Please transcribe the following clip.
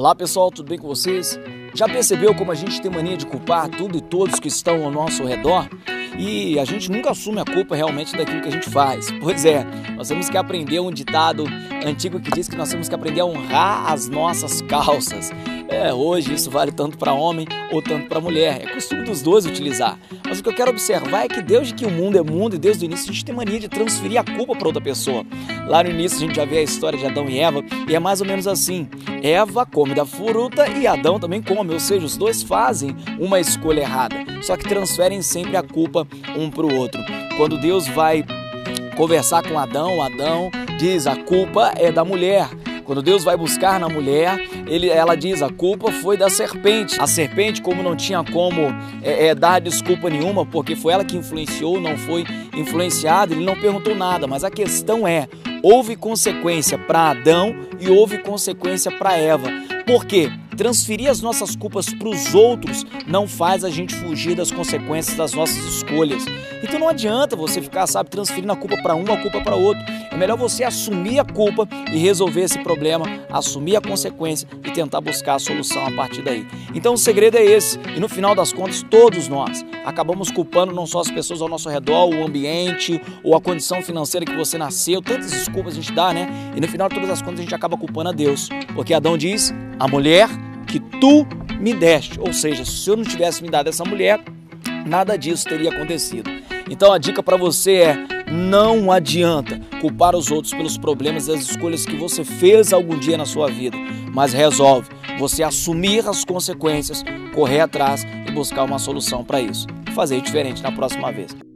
Olá pessoal, tudo bem com vocês? Já percebeu como a gente tem mania de culpar tudo e todos que estão ao nosso redor? E a gente nunca assume a culpa realmente daquilo que a gente faz. Pois é, nós temos que aprender um ditado antigo que diz que nós temos que aprender a honrar as nossas calças. É, hoje isso vale tanto para homem ou tanto para mulher. É costume dos dois utilizar. Mas o que eu quero observar é que desde que o mundo é mundo e desde o início a gente tem mania de transferir a culpa para outra pessoa. Lá no início a gente já vê a história de Adão e Eva e é mais ou menos assim. Eva come da fruta e Adão também come, ou seja, os dois fazem uma escolha errada, só que transferem sempre a culpa um para o outro. Quando Deus vai conversar com Adão, Adão diz: a culpa é da mulher. Quando Deus vai buscar na mulher, ele, ela diz: a culpa foi da serpente. A serpente, como não tinha como é, é, dar desculpa nenhuma, porque foi ela que influenciou, não foi influenciado, ele não perguntou nada. Mas a questão é: houve consequência para Adão e houve consequência para Eva. Por quê? Transferir as nossas culpas para os outros não faz a gente fugir das consequências das nossas escolhas. Então não adianta você ficar, sabe, transferindo a culpa para um, a culpa para outro. É melhor você assumir a culpa e resolver esse problema, assumir a consequência e tentar buscar a solução a partir daí. Então o segredo é esse. E no final das contas, todos nós acabamos culpando não só as pessoas ao nosso redor, o ambiente ou a condição financeira que você nasceu. Tantas desculpas a gente dá, né? E no final de todas as contas a gente acaba culpando a Deus. Porque Adão diz: a mulher que tu me deste. Ou seja, se eu não tivesse me dado essa mulher, nada disso teria acontecido. Então a dica para você é: não adianta culpar os outros pelos problemas e as escolhas que você fez algum dia na sua vida, mas resolve você assumir as consequências, correr atrás e buscar uma solução para isso. Fazer diferente na próxima vez.